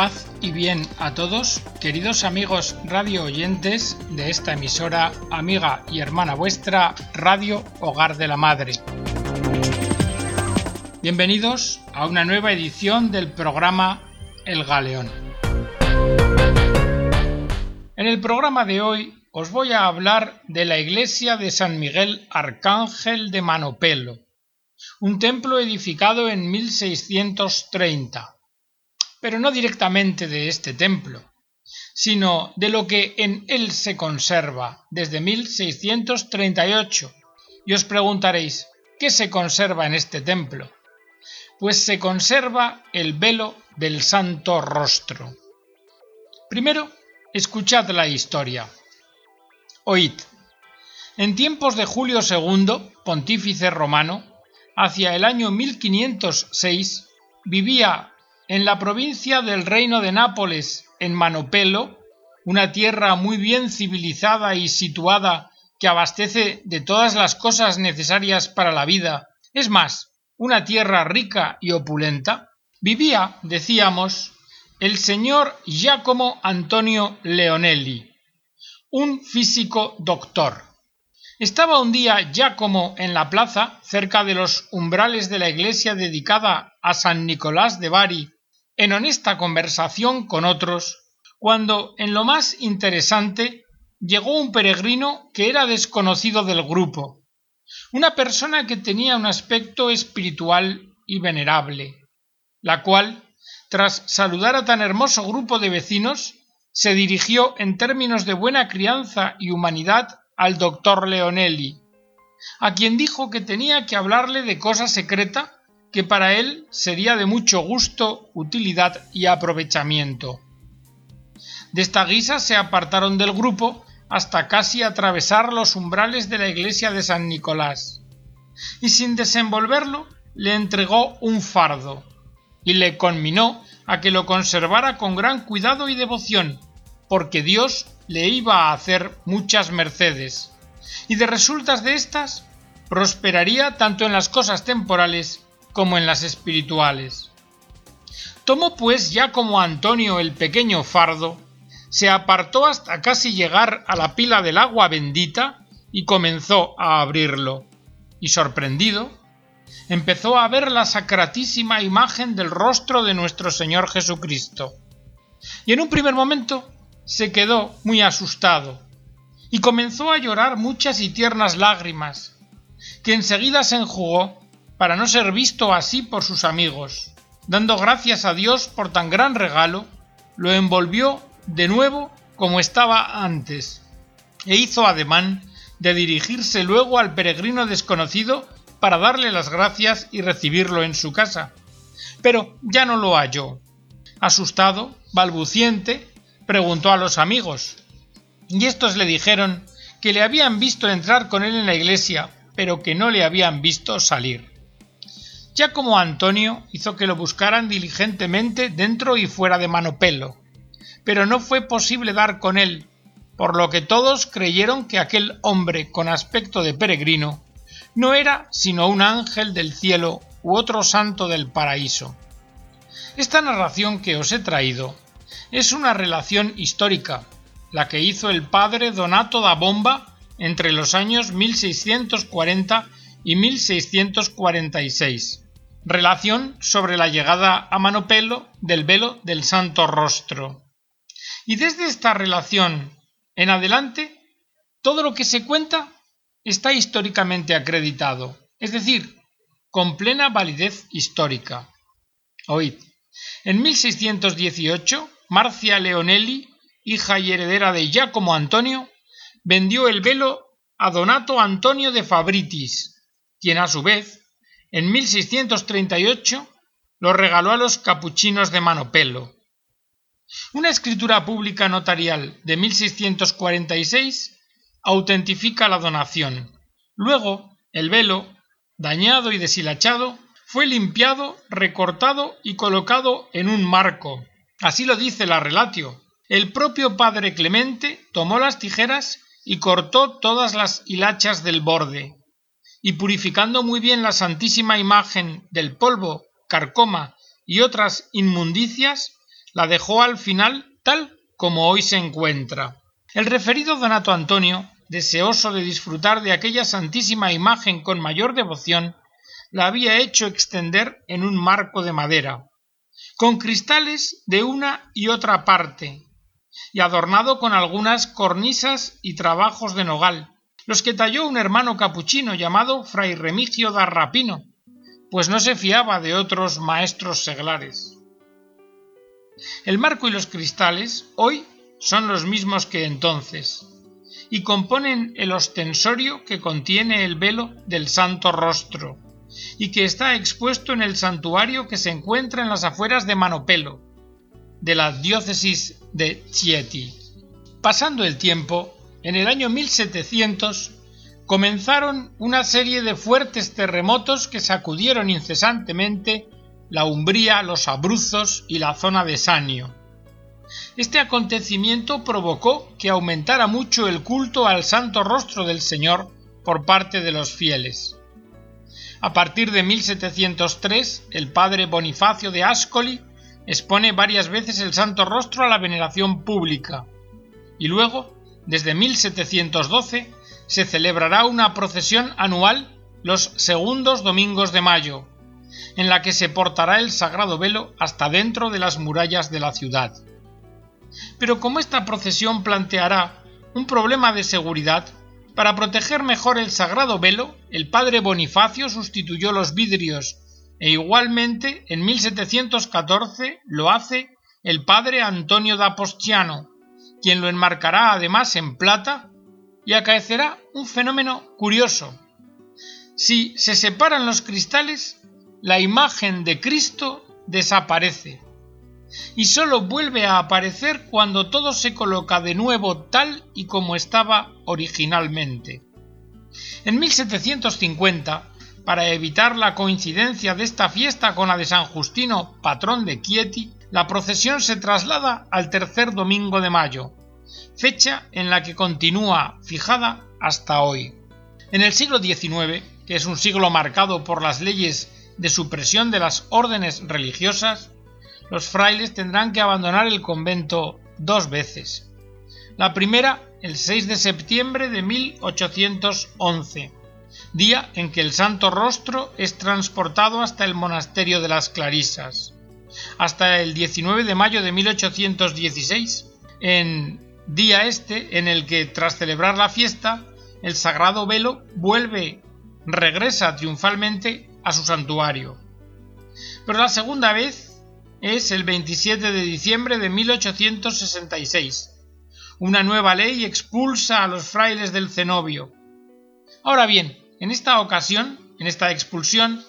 Paz y bien a todos, queridos amigos radio oyentes de esta emisora, amiga y hermana vuestra, Radio Hogar de la Madre. Bienvenidos a una nueva edición del programa El Galeón. En el programa de hoy os voy a hablar de la iglesia de San Miguel Arcángel de Manopelo, un templo edificado en 1630 pero no directamente de este templo, sino de lo que en él se conserva desde 1638. Y os preguntaréis, ¿qué se conserva en este templo? Pues se conserva el velo del Santo Rostro. Primero, escuchad la historia. Oíd. En tiempos de Julio II, pontífice romano, hacia el año 1506, vivía en la provincia del Reino de Nápoles, en Manopelo, una tierra muy bien civilizada y situada que abastece de todas las cosas necesarias para la vida, es más, una tierra rica y opulenta, vivía, decíamos, el señor Giacomo Antonio Leonelli, un físico doctor. Estaba un día Giacomo en la plaza, cerca de los umbrales de la iglesia dedicada a San Nicolás de Bari, en honesta conversación con otros, cuando en lo más interesante llegó un peregrino que era desconocido del grupo, una persona que tenía un aspecto espiritual y venerable, la cual, tras saludar a tan hermoso grupo de vecinos, se dirigió en términos de buena crianza y humanidad al doctor Leonelli, a quien dijo que tenía que hablarle de cosa secreta que para él sería de mucho gusto, utilidad y aprovechamiento. De esta guisa se apartaron del grupo hasta casi atravesar los umbrales de la iglesia de San Nicolás, y sin desenvolverlo le entregó un fardo, y le conminó a que lo conservara con gran cuidado y devoción, porque Dios le iba a hacer muchas mercedes, y de resultas de éstas prosperaría tanto en las cosas temporales como en las espirituales. Tomó pues ya como Antonio el pequeño fardo, se apartó hasta casi llegar a la pila del agua bendita y comenzó a abrirlo. Y sorprendido, empezó a ver la sacratísima imagen del rostro de nuestro Señor Jesucristo. Y en un primer momento se quedó muy asustado y comenzó a llorar muchas y tiernas lágrimas, que enseguida se enjugó para no ser visto así por sus amigos. Dando gracias a Dios por tan gran regalo, lo envolvió de nuevo como estaba antes, e hizo ademán de dirigirse luego al peregrino desconocido para darle las gracias y recibirlo en su casa. Pero ya no lo halló. Asustado, balbuciente, preguntó a los amigos, y estos le dijeron que le habían visto entrar con él en la iglesia, pero que no le habían visto salir ya como Antonio hizo que lo buscaran diligentemente dentro y fuera de Manopelo, pero no fue posible dar con él, por lo que todos creyeron que aquel hombre con aspecto de peregrino no era sino un ángel del cielo u otro santo del paraíso. Esta narración que os he traído es una relación histórica, la que hizo el padre Donato da Bomba entre los años 1640 y 1646 relación sobre la llegada a Manopelo del velo del Santo Rostro. Y desde esta relación en adelante, todo lo que se cuenta está históricamente acreditado, es decir, con plena validez histórica. Oíd, en 1618, Marcia Leonelli, hija y heredera de Giacomo Antonio, vendió el velo a Donato Antonio de Fabritis, quien a su vez en 1638 lo regaló a los capuchinos de Manopelo. Una escritura pública notarial de 1646 autentifica la donación. Luego, el velo, dañado y deshilachado, fue limpiado, recortado y colocado en un marco. Así lo dice la relatio. El propio padre Clemente tomó las tijeras y cortó todas las hilachas del borde, y purificando muy bien la santísima imagen del polvo, carcoma y otras inmundicias, la dejó al final tal como hoy se encuentra. El referido Donato Antonio, deseoso de disfrutar de aquella santísima imagen con mayor devoción, la había hecho extender en un marco de madera, con cristales de una y otra parte, y adornado con algunas cornisas y trabajos de nogal, los que talló un hermano capuchino llamado Fray Remigio da Rapino, pues no se fiaba de otros maestros seglares. El marco y los cristales hoy son los mismos que entonces, y componen el ostensorio que contiene el velo del Santo Rostro, y que está expuesto en el santuario que se encuentra en las afueras de Manopelo, de la diócesis de Chieti. Pasando el tiempo, en el año 1700 comenzaron una serie de fuertes terremotos que sacudieron incesantemente la Umbría, los Abruzos y la zona de Sanio. Este acontecimiento provocó que aumentara mucho el culto al santo rostro del Señor por parte de los fieles. A partir de 1703, el padre Bonifacio de Ascoli expone varias veces el santo rostro a la veneración pública, y luego, desde 1712, se celebrará una procesión anual los segundos domingos de mayo, en la que se portará el sagrado velo hasta dentro de las murallas de la ciudad. Pero como esta procesión planteará un problema de seguridad, para proteger mejor el sagrado velo, el padre Bonifacio sustituyó los vidrios e igualmente en 1714 lo hace el padre Antonio da Postiano, quien lo enmarcará además en plata y acaecerá un fenómeno curioso. Si se separan los cristales, la imagen de Cristo desaparece y sólo vuelve a aparecer cuando todo se coloca de nuevo tal y como estaba originalmente. En 1750, para evitar la coincidencia de esta fiesta con la de San Justino, patrón de Chieti, la procesión se traslada al tercer domingo de mayo, fecha en la que continúa fijada hasta hoy. En el siglo XIX, que es un siglo marcado por las leyes de supresión de las órdenes religiosas, los frailes tendrán que abandonar el convento dos veces. La primera, el 6 de septiembre de 1811, día en que el Santo Rostro es transportado hasta el monasterio de las Clarisas, hasta el 19 de mayo de 1816, en día este en el que, tras celebrar la fiesta, el sagrado velo vuelve, regresa triunfalmente a su santuario. Pero la segunda vez es el 27 de diciembre de 1866. Una nueva ley expulsa a los frailes del cenobio. Ahora bien, en esta ocasión, en esta expulsión,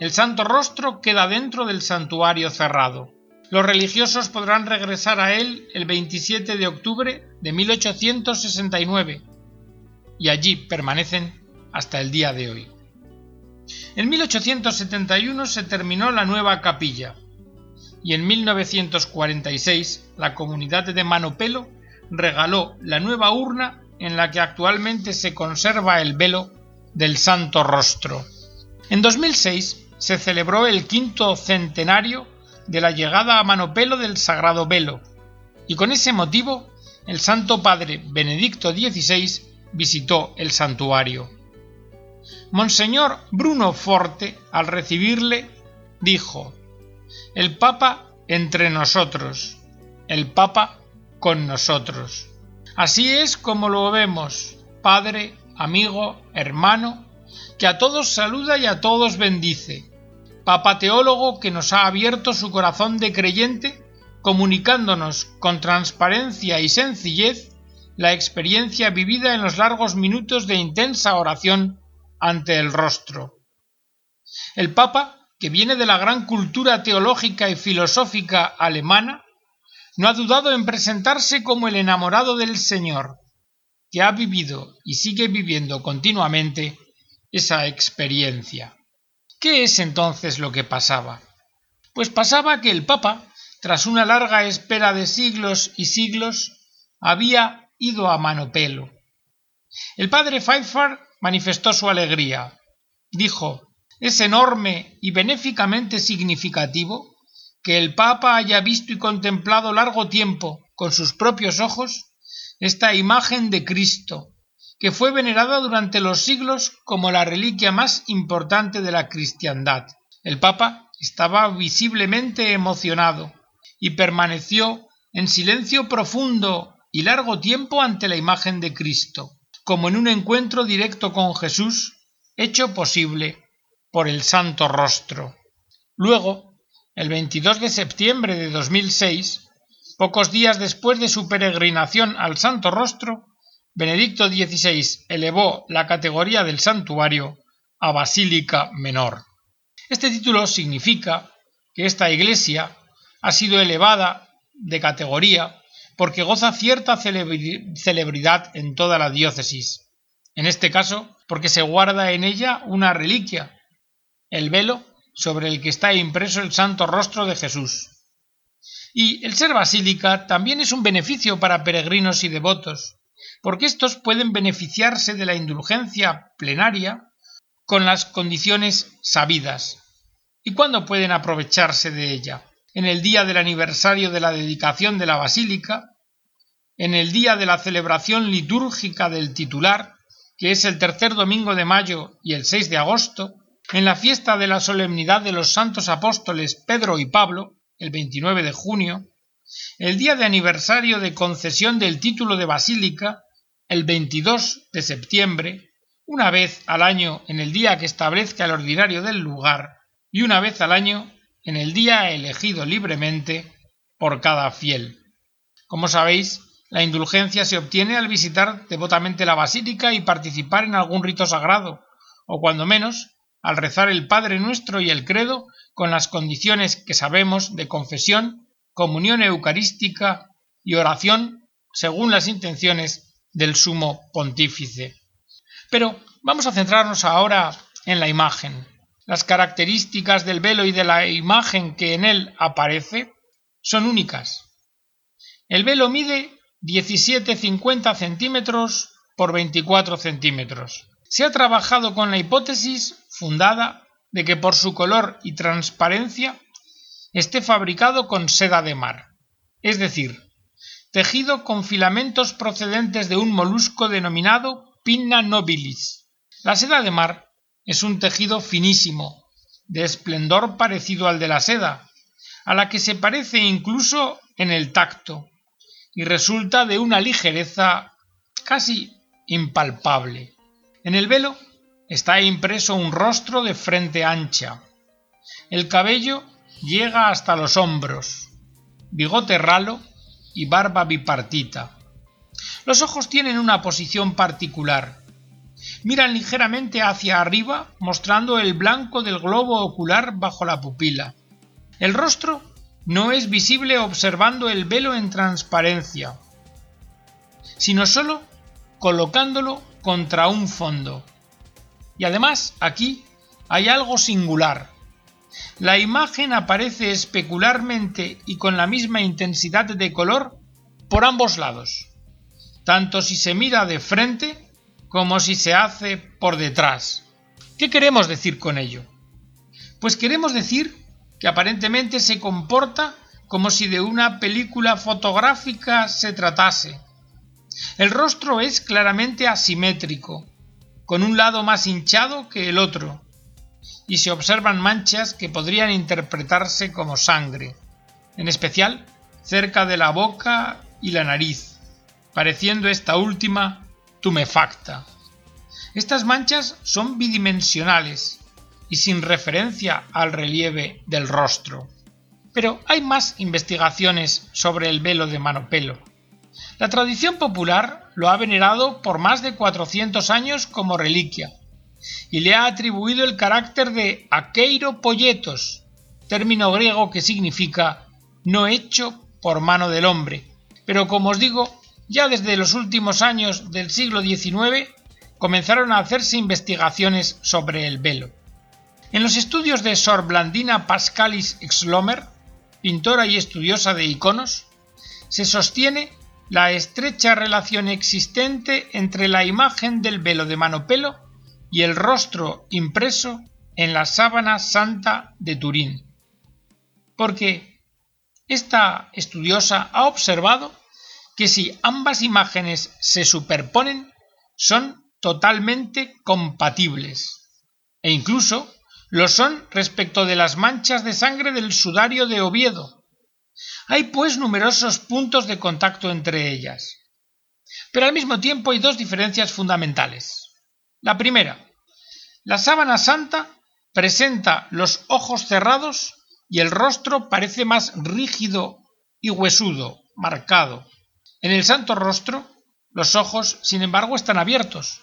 el Santo Rostro queda dentro del santuario cerrado. Los religiosos podrán regresar a él el 27 de octubre de 1869 y allí permanecen hasta el día de hoy. En 1871 se terminó la nueva capilla, y en 1946 la comunidad de Manopelo regaló la nueva urna en la que actualmente se conserva el velo del Santo Rostro. En 2006 se celebró el quinto centenario de la llegada a Manopelo del Sagrado Velo, y con ese motivo el Santo Padre Benedicto XVI visitó el santuario. Monseñor Bruno Forte, al recibirle, dijo el Papa entre nosotros, el Papa con nosotros. Así es como lo vemos, Padre, amigo, hermano, que a todos saluda y a todos bendice. Papa teólogo que nos ha abierto su corazón de creyente, comunicándonos con transparencia y sencillez la experiencia vivida en los largos minutos de intensa oración ante el rostro. El Papa que viene de la gran cultura teológica y filosófica alemana, no ha dudado en presentarse como el enamorado del Señor, que ha vivido y sigue viviendo continuamente esa experiencia. ¿Qué es entonces lo que pasaba? Pues pasaba que el Papa, tras una larga espera de siglos y siglos, había ido a Manopelo. El padre Pfeiffer manifestó su alegría. Dijo es enorme y benéficamente significativo que el Papa haya visto y contemplado largo tiempo con sus propios ojos esta imagen de Cristo, que fue venerada durante los siglos como la reliquia más importante de la cristiandad. El Papa estaba visiblemente emocionado y permaneció en silencio profundo y largo tiempo ante la imagen de Cristo, como en un encuentro directo con Jesús, hecho posible por el Santo Rostro. Luego, el 22 de septiembre de 2006, pocos días después de su peregrinación al Santo Rostro, Benedicto XVI elevó la categoría del santuario a Basílica Menor. Este título significa que esta iglesia ha sido elevada de categoría porque goza cierta celebridad en toda la diócesis. En este caso, porque se guarda en ella una reliquia, el velo sobre el que está impreso el santo rostro de Jesús. Y el ser basílica también es un beneficio para peregrinos y devotos, porque éstos pueden beneficiarse de la indulgencia plenaria con las condiciones sabidas. ¿Y cuándo pueden aprovecharse de ella? En el día del aniversario de la dedicación de la basílica, en el día de la celebración litúrgica del titular, que es el tercer domingo de mayo y el 6 de agosto, en la fiesta de la solemnidad de los santos apóstoles Pedro y Pablo, el 29 de junio, el día de aniversario de concesión del título de basílica el 22 de septiembre, una vez al año en el día que establezca el ordinario del lugar y una vez al año en el día elegido libremente por cada fiel. Como sabéis, la indulgencia se obtiene al visitar devotamente la basílica y participar en algún rito sagrado, o cuando menos, al rezar el Padre Nuestro y el Credo con las condiciones que sabemos de confesión, comunión eucarística y oración según las intenciones del sumo pontífice. Pero vamos a centrarnos ahora en la imagen. Las características del velo y de la imagen que en él aparece son únicas. El velo mide 17,50 centímetros por 24 centímetros. Se ha trabajado con la hipótesis fundada de que por su color y transparencia esté fabricado con seda de mar, es decir, tejido con filamentos procedentes de un molusco denominado pinna nobilis. La seda de mar es un tejido finísimo, de esplendor parecido al de la seda, a la que se parece incluso en el tacto, y resulta de una ligereza casi impalpable. En el velo está impreso un rostro de frente ancha. El cabello llega hasta los hombros, bigote ralo y barba bipartita. Los ojos tienen una posición particular. Miran ligeramente hacia arriba, mostrando el blanco del globo ocular bajo la pupila. El rostro no es visible observando el velo en transparencia, sino solo colocándolo contra un fondo. Y además aquí hay algo singular. La imagen aparece especularmente y con la misma intensidad de color por ambos lados, tanto si se mira de frente como si se hace por detrás. ¿Qué queremos decir con ello? Pues queremos decir que aparentemente se comporta como si de una película fotográfica se tratase. El rostro es claramente asimétrico, con un lado más hinchado que el otro, y se observan manchas que podrían interpretarse como sangre, en especial cerca de la boca y la nariz, pareciendo esta última tumefacta. Estas manchas son bidimensionales y sin referencia al relieve del rostro. Pero hay más investigaciones sobre el velo de manopelo. La tradición popular lo ha venerado por más de 400 años como reliquia, y le ha atribuido el carácter de aqueiro polletos, término griego que significa no hecho por mano del hombre. Pero como os digo, ya desde los últimos años del siglo XIX comenzaron a hacerse investigaciones sobre el velo. En los estudios de Sor Blandina Pascalis Exlomer, pintora y estudiosa de iconos, se sostiene la estrecha relación existente entre la imagen del velo de manopelo y el rostro impreso en la sábana santa de Turín. Porque esta estudiosa ha observado que si ambas imágenes se superponen, son totalmente compatibles e incluso lo son respecto de las manchas de sangre del sudario de Oviedo. Hay pues numerosos puntos de contacto entre ellas. Pero al mismo tiempo hay dos diferencias fundamentales. La primera, la sábana santa presenta los ojos cerrados y el rostro parece más rígido y huesudo, marcado. En el santo rostro, los ojos, sin embargo, están abiertos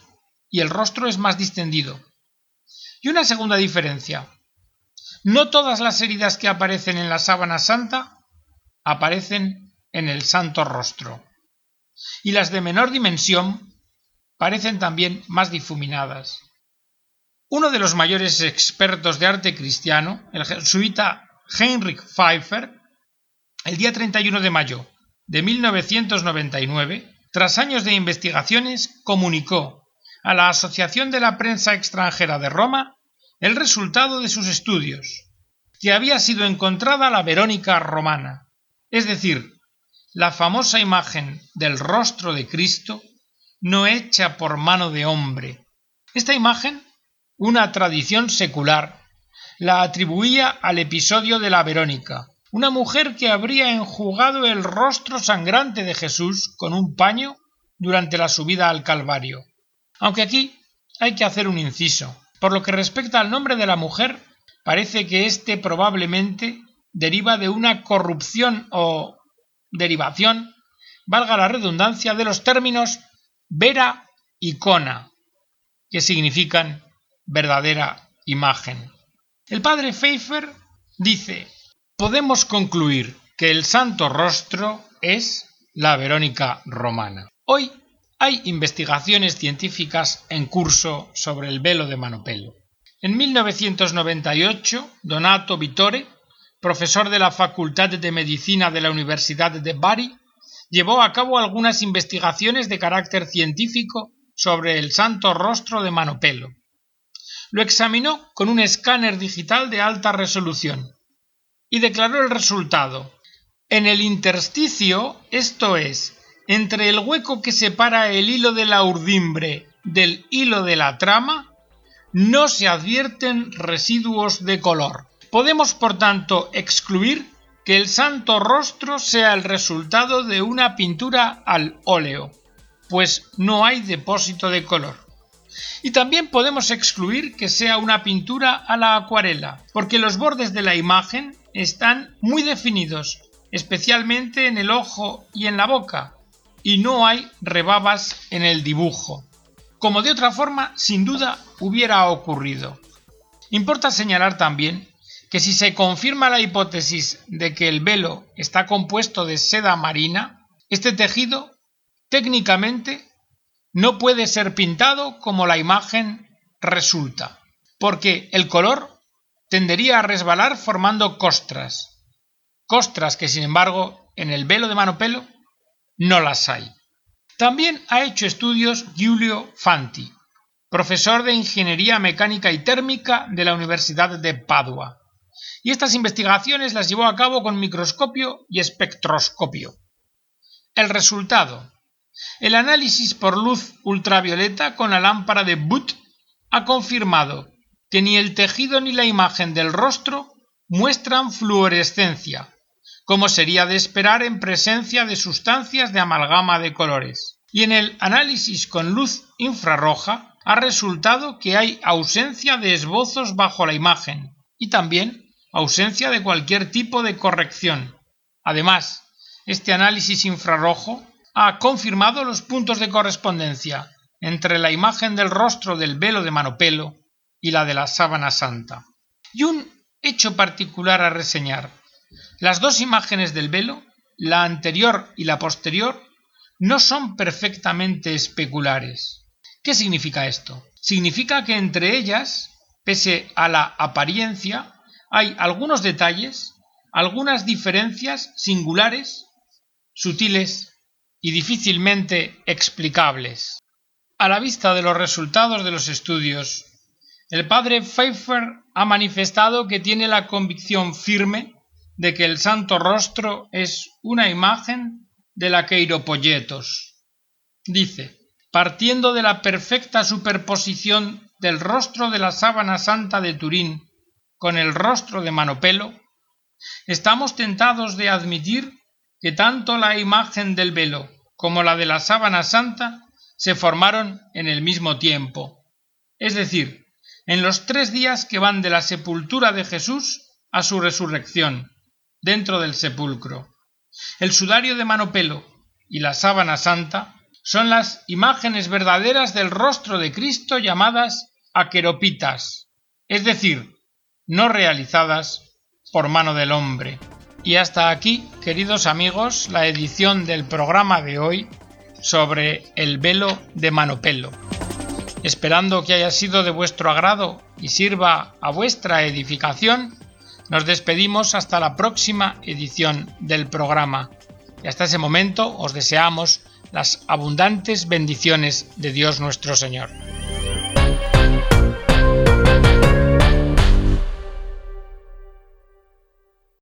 y el rostro es más distendido. Y una segunda diferencia. No todas las heridas que aparecen en la sábana santa aparecen en el santo rostro. Y las de menor dimensión parecen también más difuminadas. Uno de los mayores expertos de arte cristiano, el jesuita Heinrich Pfeiffer, el día 31 de mayo de 1999, tras años de investigaciones, comunicó a la Asociación de la Prensa Extranjera de Roma el resultado de sus estudios, que había sido encontrada la Verónica romana, es decir, la famosa imagen del rostro de Cristo no hecha por mano de hombre. Esta imagen, una tradición secular, la atribuía al episodio de la Verónica, una mujer que habría enjugado el rostro sangrante de Jesús con un paño durante la subida al Calvario. Aunque aquí hay que hacer un inciso. Por lo que respecta al nombre de la mujer, parece que éste probablemente deriva de una corrupción o derivación, valga la redundancia, de los términos vera y cona, que significan verdadera imagen. El padre Pfeiffer dice, podemos concluir que el santo rostro es la Verónica romana. Hoy hay investigaciones científicas en curso sobre el velo de Manopelo. En 1998, Donato Vittore, profesor de la Facultad de Medicina de la Universidad de Bari, llevó a cabo algunas investigaciones de carácter científico sobre el santo rostro de Manopelo. Lo examinó con un escáner digital de alta resolución y declaró el resultado. En el intersticio, esto es, entre el hueco que separa el hilo de la urdimbre del hilo de la trama, no se advierten residuos de color. Podemos, por tanto, excluir que el santo rostro sea el resultado de una pintura al óleo, pues no hay depósito de color. Y también podemos excluir que sea una pintura a la acuarela, porque los bordes de la imagen están muy definidos, especialmente en el ojo y en la boca, y no hay rebabas en el dibujo, como de otra forma sin duda hubiera ocurrido. Importa señalar también que si se confirma la hipótesis de que el velo está compuesto de seda marina, este tejido técnicamente no puede ser pintado como la imagen resulta, porque el color tendería a resbalar formando costras, costras que sin embargo en el velo de mano pelo no las hay. También ha hecho estudios Giulio Fanti, profesor de Ingeniería Mecánica y Térmica de la Universidad de Padua, y estas investigaciones las llevó a cabo con microscopio y espectroscopio. El resultado. El análisis por luz ultravioleta con la lámpara de Butt ha confirmado que ni el tejido ni la imagen del rostro muestran fluorescencia, como sería de esperar en presencia de sustancias de amalgama de colores. Y en el análisis con luz infrarroja ha resultado que hay ausencia de esbozos bajo la imagen y también ausencia de cualquier tipo de corrección. Además, este análisis infrarrojo ha confirmado los puntos de correspondencia entre la imagen del rostro del velo de manopelo y la de la sábana santa. Y un hecho particular a reseñar las dos imágenes del velo, la anterior y la posterior, no son perfectamente especulares. ¿Qué significa esto? Significa que entre ellas, pese a la apariencia, hay algunos detalles, algunas diferencias singulares, sutiles y difícilmente explicables. A la vista de los resultados de los estudios, el padre Pfeiffer ha manifestado que tiene la convicción firme de que el santo rostro es una imagen de la Queiropolletos. Dice, partiendo de la perfecta superposición del rostro de la sábana santa de Turín con el rostro de Manopelo, estamos tentados de admitir que tanto la imagen del velo como la de la sábana santa se formaron en el mismo tiempo, es decir, en los tres días que van de la sepultura de Jesús a su resurrección, dentro del sepulcro. El sudario de Manopelo y la sábana santa son las imágenes verdaderas del rostro de Cristo llamadas aqueropitas, es decir, no realizadas por mano del hombre. Y hasta aquí, queridos amigos, la edición del programa de hoy sobre el velo de Manopelo. Esperando que haya sido de vuestro agrado y sirva a vuestra edificación, nos despedimos hasta la próxima edición del programa. Y hasta ese momento os deseamos las abundantes bendiciones de Dios nuestro Señor.